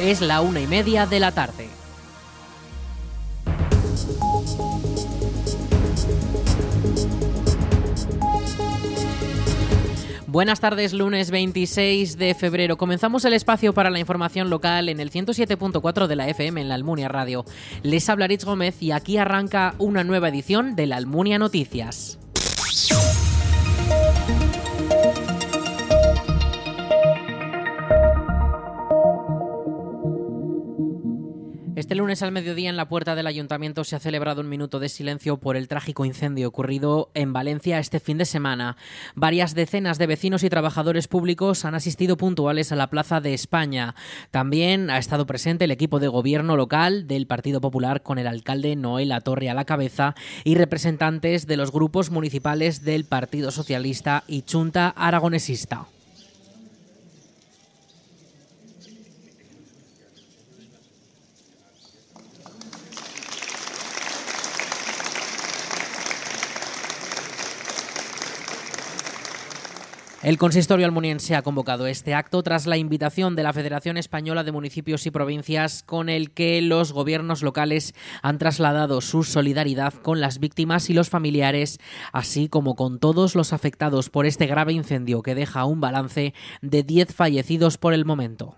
Es la una y media de la tarde. Buenas tardes, lunes 26 de febrero. Comenzamos el espacio para la información local en el 107.4 de la FM en la Almunia Radio. Les habla Rich Gómez y aquí arranca una nueva edición de la Almunia Noticias. Este lunes al mediodía en la puerta del ayuntamiento se ha celebrado un minuto de silencio por el trágico incendio ocurrido en Valencia este fin de semana. Varias decenas de vecinos y trabajadores públicos han asistido puntuales a la Plaza de España. También ha estado presente el equipo de gobierno local del Partido Popular con el alcalde Noel Torre a la cabeza y representantes de los grupos municipales del Partido Socialista y Chunta Aragonesista. El consistorio almuniense ha convocado este acto tras la invitación de la Federación Española de Municipios y Provincias con el que los gobiernos locales han trasladado su solidaridad con las víctimas y los familiares, así como con todos los afectados por este grave incendio que deja un balance de 10 fallecidos por el momento.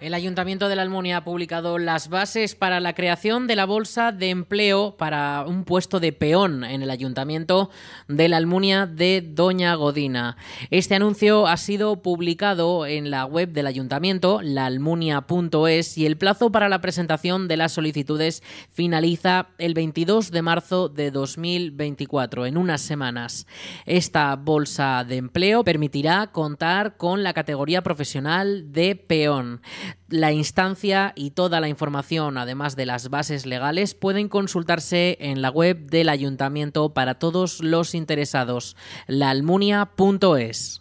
El Ayuntamiento de la Almunia ha publicado las bases para la creación de la bolsa de empleo para un puesto de peón en el Ayuntamiento de la Almunia de Doña Godina. Este anuncio ha sido publicado en la web del Ayuntamiento, laalmunia.es, y el plazo para la presentación de las solicitudes finaliza el 22 de marzo de 2024, en unas semanas. Esta bolsa de empleo permitirá contar con la categoría profesional de peón. La instancia y toda la información, además de las bases legales, pueden consultarse en la web del ayuntamiento para todos los interesados, laalmunia.es.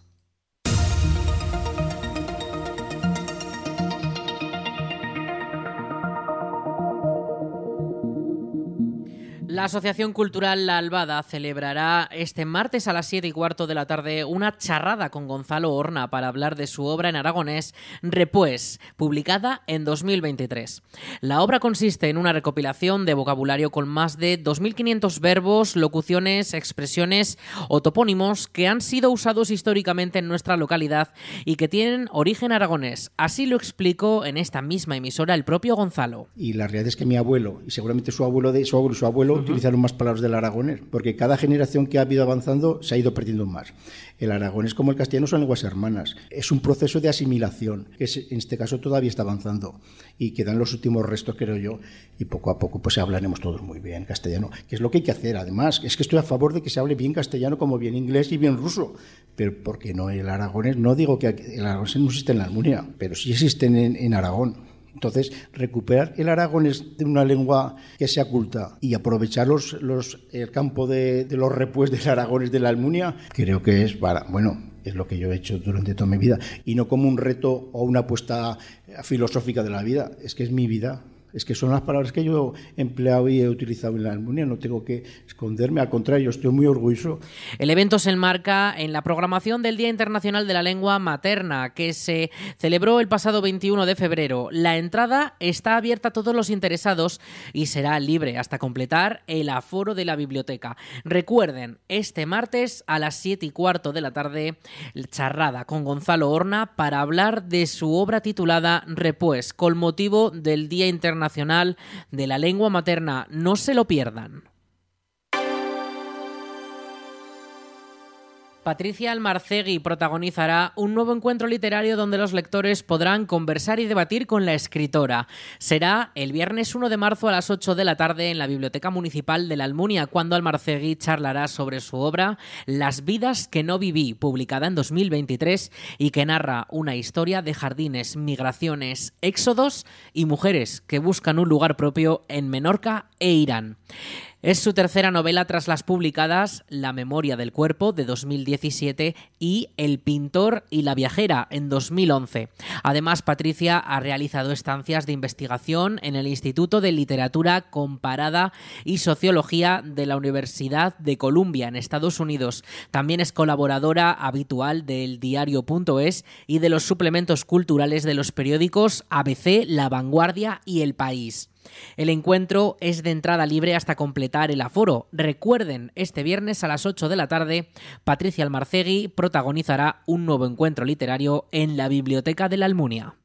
La Asociación Cultural La Albada celebrará este martes a las 7 y cuarto de la tarde una charrada con Gonzalo Horna para hablar de su obra en aragonés Repués, publicada en 2023. La obra consiste en una recopilación de vocabulario con más de 2.500 verbos, locuciones, expresiones o topónimos que han sido usados históricamente en nuestra localidad y que tienen origen aragonés. Así lo explicó en esta misma emisora el propio Gonzalo. Y la realidad es que mi abuelo, y seguramente su abuelo de su abuelo y su abuelo, utilizaron más palabras del aragonés, porque cada generación que ha ido avanzando se ha ido perdiendo más. El aragonés como el castellano son lenguas hermanas. Es un proceso de asimilación, que en este caso todavía está avanzando y quedan los últimos restos, creo yo, y poco a poco pues hablaremos todos muy bien castellano, que es lo que hay que hacer. Además, es que estoy a favor de que se hable bien castellano como bien inglés y bien ruso, pero porque no el aragonés, no digo que el aragonés no existe en la Almunia, pero sí existe en Aragón. Entonces, recuperar el aragonés de una lengua que sea culta y aprovechar los, el campo de, los repuestos del aragones de la Almunia, creo que es para, bueno, es lo que yo he hecho durante toda mi vida, y no como un reto o una apuesta filosófica de la vida, es que es mi vida. Es que son las palabras que yo he empleado y he utilizado en la Almunia, no tengo que esconderme, al contrario, estoy muy orgulloso. El evento se enmarca en la programación del Día Internacional de la Lengua Materna, que se celebró el pasado 21 de febrero. La entrada está abierta a todos los interesados y será libre hasta completar el aforo de la biblioteca. Recuerden, este martes a las 7 y cuarto de la tarde, charrada con Gonzalo Horna para hablar de su obra titulada Repues, con motivo del Día Internacional Nacional de la Lengua Materna. No se lo pierdan. Patricia Almarcegui protagonizará un nuevo encuentro literario donde los lectores podrán conversar y debatir con la escritora. Será el viernes 1 de marzo a las 8 de la tarde en la Biblioteca Municipal de la Almunia, cuando Almarcegui charlará sobre su obra Las vidas que no viví, publicada en 2023 y que narra una historia de jardines, migraciones, éxodos y mujeres que buscan un lugar propio en Menorca e Irán. Es su tercera novela tras las publicadas La memoria del cuerpo de 2017 y El pintor y la viajera en 2011. Además, Patricia ha realizado estancias de investigación en el Instituto de Literatura Comparada y Sociología de la Universidad de Columbia en Estados Unidos. También es colaboradora habitual del diario.es y de los suplementos culturales de los periódicos ABC, La Vanguardia y El País. El encuentro es de entrada libre hasta completar el aforo. Recuerden, este viernes a las 8 de la tarde, Patricia Almarcegui protagonizará un nuevo encuentro literario en la Biblioteca de la Almunia.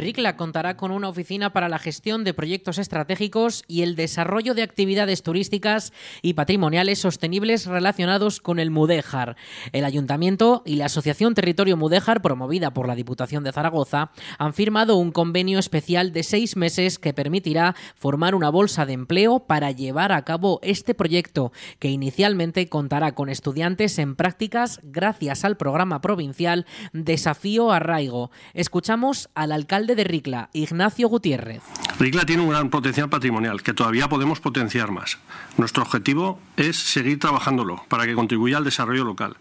RICLA contará con una oficina para la gestión de proyectos estratégicos y el desarrollo de actividades turísticas y patrimoniales sostenibles relacionados con el Mudéjar. El Ayuntamiento y la Asociación Territorio Mudéjar, promovida por la Diputación de Zaragoza, han firmado un convenio especial de seis meses que permitirá formar una bolsa de empleo para llevar a cabo este proyecto, que inicialmente contará con estudiantes en prácticas gracias al programa provincial Desafío Arraigo. Escuchamos al alcalde de Ricla, Ignacio Gutiérrez. Ricla tiene un gran potencial patrimonial que todavía podemos potenciar más. Nuestro objetivo es seguir trabajándolo para que contribuya al desarrollo local.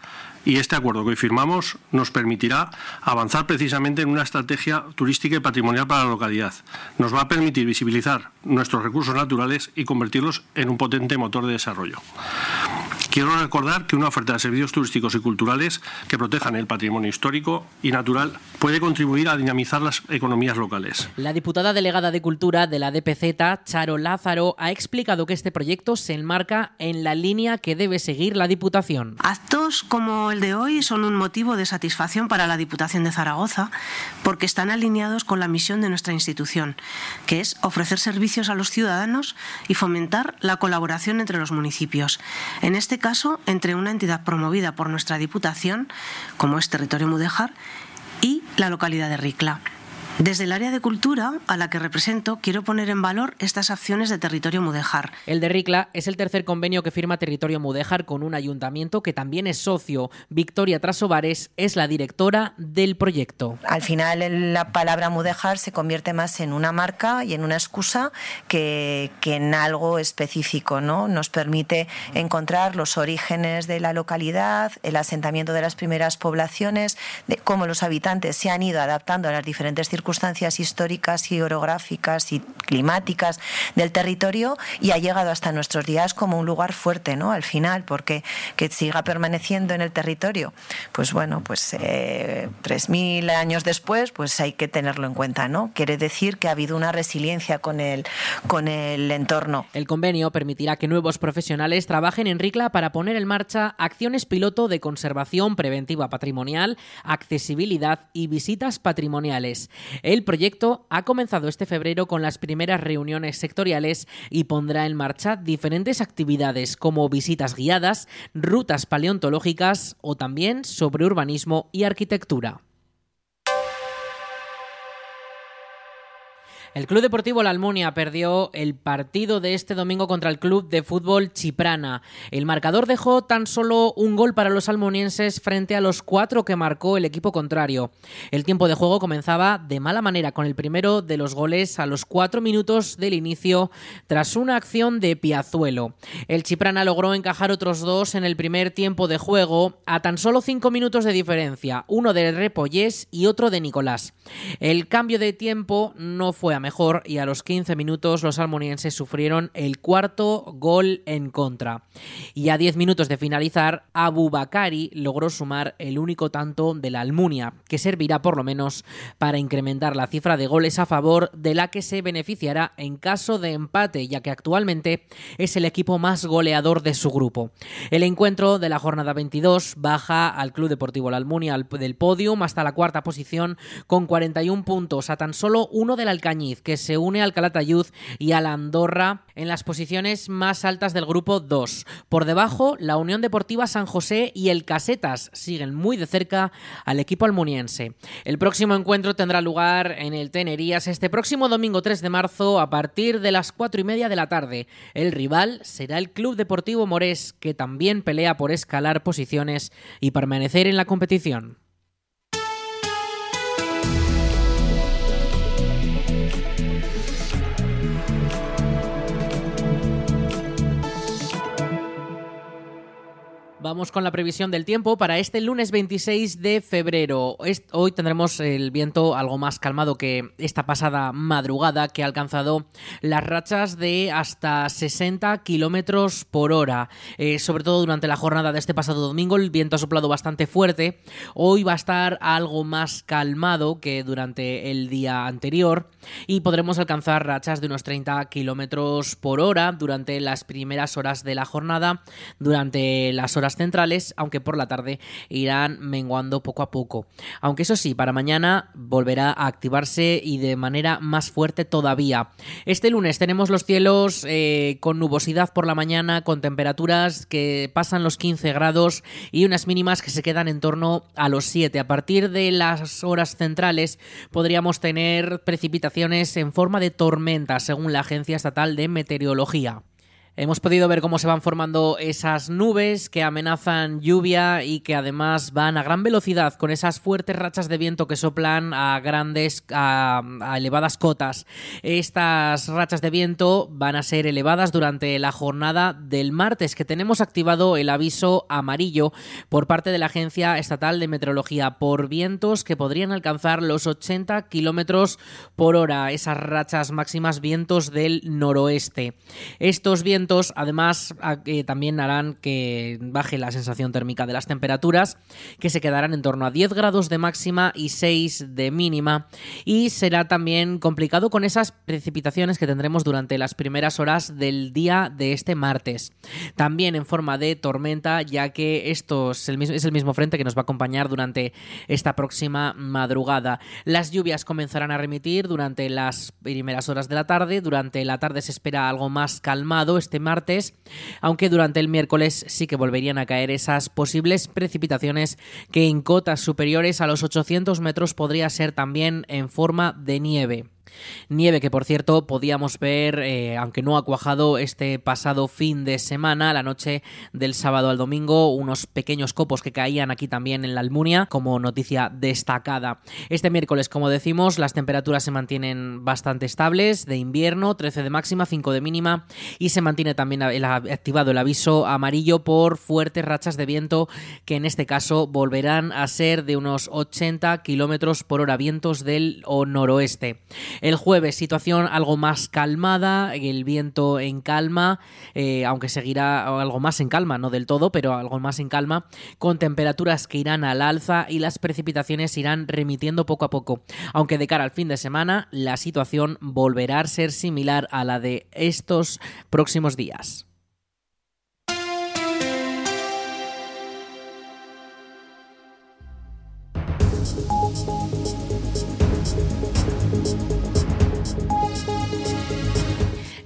Y este acuerdo que hoy firmamos nos permitirá avanzar precisamente en una estrategia turística y patrimonial para la localidad. Nos va a permitir visibilizar nuestros recursos naturales y convertirlos en un potente motor de desarrollo. Quiero recordar que una oferta de servicios turísticos y culturales que protejan el patrimonio histórico y natural puede contribuir a dinamizar las economías locales. La diputada delegada de Cultura de la DPZ, Charo Lázaro, ha explicado que este proyecto se enmarca en la línea que debe seguir la Diputación. Actos como el de hoy son un motivo de satisfacción para la Diputación de Zaragoza porque están alineados con la misión de nuestra institución, que es ofrecer servicios a los ciudadanos y fomentar la colaboración entre los municipios. En este caso entre una entidad promovida por nuestra Diputación, como es Territorio Mudéjar, y la localidad de Ricla. Desde el área de cultura, a la que represento, quiero poner en valor estas acciones de Territorio Mudéjar. El de Ricla es el tercer convenio que firma Territorio Mudéjar con un ayuntamiento que también es socio. Victoria Trasovares es la directora del proyecto. Al final la palabra Mudéjar se convierte más en una marca y en una excusa que, que en algo específico. ¿no? Nos permite encontrar los orígenes de la localidad, el asentamiento de las primeras poblaciones, de cómo los habitantes se han ido adaptando a las diferentes circunstancias circunstancias históricas y orográficas y climáticas del territorio y ha llegado hasta nuestros días como un lugar fuerte, ¿no? Al final, porque que siga permaneciendo en el territorio, pues bueno, pues eh, 3.000 años después, pues hay que tenerlo en cuenta, ¿no? Quiere decir que ha habido una resiliencia con el, con el entorno. El convenio permitirá que nuevos profesionales trabajen en RICLA para poner en marcha acciones piloto de conservación preventiva patrimonial, accesibilidad y visitas patrimoniales. El proyecto ha comenzado este febrero con las primeras reuniones sectoriales y pondrá en marcha diferentes actividades como visitas guiadas, rutas paleontológicas o también sobre urbanismo y arquitectura. El Club Deportivo La Almunia perdió el partido de este domingo contra el Club de Fútbol Chiprana. El marcador dejó tan solo un gol para los almunienses frente a los cuatro que marcó el equipo contrario. El tiempo de juego comenzaba de mala manera con el primero de los goles a los cuatro minutos del inicio tras una acción de Piazuelo. El Chiprana logró encajar otros dos en el primer tiempo de juego a tan solo cinco minutos de diferencia, uno de Repollés y otro de Nicolás. El cambio de tiempo no fue mejor y a los 15 minutos los almonienses sufrieron el cuarto gol en contra. Y a 10 minutos de finalizar, Abu Bakari logró sumar el único tanto de la Almunia, que servirá por lo menos para incrementar la cifra de goles a favor de la que se beneficiará en caso de empate, ya que actualmente es el equipo más goleador de su grupo. El encuentro de la jornada 22 baja al Club Deportivo La Almunia del podium hasta la cuarta posición con 41 puntos, a tan solo uno del Alcañiz que se une al Calatayud y a la Andorra en las posiciones más altas del grupo 2. Por debajo, la Unión Deportiva San José y el Casetas siguen muy de cerca al equipo almuniense. El próximo encuentro tendrá lugar en el Tenerías este próximo domingo 3 de marzo a partir de las 4 y media de la tarde. El rival será el Club Deportivo Morés, que también pelea por escalar posiciones y permanecer en la competición. Vamos con la previsión del tiempo para este lunes 26 de febrero. Hoy tendremos el viento algo más calmado que esta pasada madrugada que ha alcanzado las rachas de hasta 60 kilómetros por hora. Eh, sobre todo durante la jornada de este pasado domingo el viento ha soplado bastante fuerte. Hoy va a estar algo más calmado que durante el día anterior y podremos alcanzar rachas de unos 30 kilómetros por hora durante las primeras horas de la jornada, durante las horas centrales, aunque por la tarde irán menguando poco a poco. Aunque eso sí, para mañana volverá a activarse y de manera más fuerte todavía. Este lunes tenemos los cielos eh, con nubosidad por la mañana, con temperaturas que pasan los 15 grados y unas mínimas que se quedan en torno a los 7. A partir de las horas centrales podríamos tener precipitaciones en forma de tormenta, según la Agencia Estatal de Meteorología. Hemos podido ver cómo se van formando esas nubes que amenazan lluvia y que además van a gran velocidad con esas fuertes rachas de viento que soplan a grandes, a, elevadas cotas. Estas rachas de viento van a ser elevadas durante la jornada del martes, que tenemos activado el aviso amarillo por parte de la Agencia Estatal de Meteorología por vientos que podrían alcanzar los 80 kilómetros por hora. Esas rachas máximas vientos del noroeste. Estos vientos además también harán que baje la sensación térmica de las temperaturas, que se quedarán en torno a 10 grados de máxima y 6 de mínima, y será también complicado con esas precipitaciones que tendremos durante las primeras horas del día de este martes. También en forma de tormenta, ya que esto es el mismo, es el mismo frente que nos va a acompañar durante esta próxima madrugada. Las lluvias comenzarán a remitir durante las primeras horas de la tarde, durante la tarde se espera algo más calmado, este martes, aunque durante el miércoles sí que volverían a caer esas posibles precipitaciones que en cotas superiores a los 800 metros podría ser también en forma de nieve. Nieve que, por cierto, podíamos ver, eh, aunque no ha cuajado este pasado fin de semana, la noche del sábado al domingo, unos pequeños copos que caían aquí también en la Almunia, como noticia destacada. Este miércoles, como decimos, las temperaturas se mantienen bastante estables, de invierno, 13 de máxima, 5 de mínima, y se mantiene también activado el aviso amarillo por fuertes rachas de viento, que en este caso volverán a ser de unos 80 kilómetros por hora, vientos del o noroeste. El jueves, situación algo más calmada, el viento en calma, eh, aunque seguirá algo más en calma, no del todo, pero algo más en calma, con temperaturas que irán al alza y las precipitaciones irán remitiendo poco a poco. Aunque de cara al fin de semana, la situación volverá a ser similar a la de estos próximos días.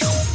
Show.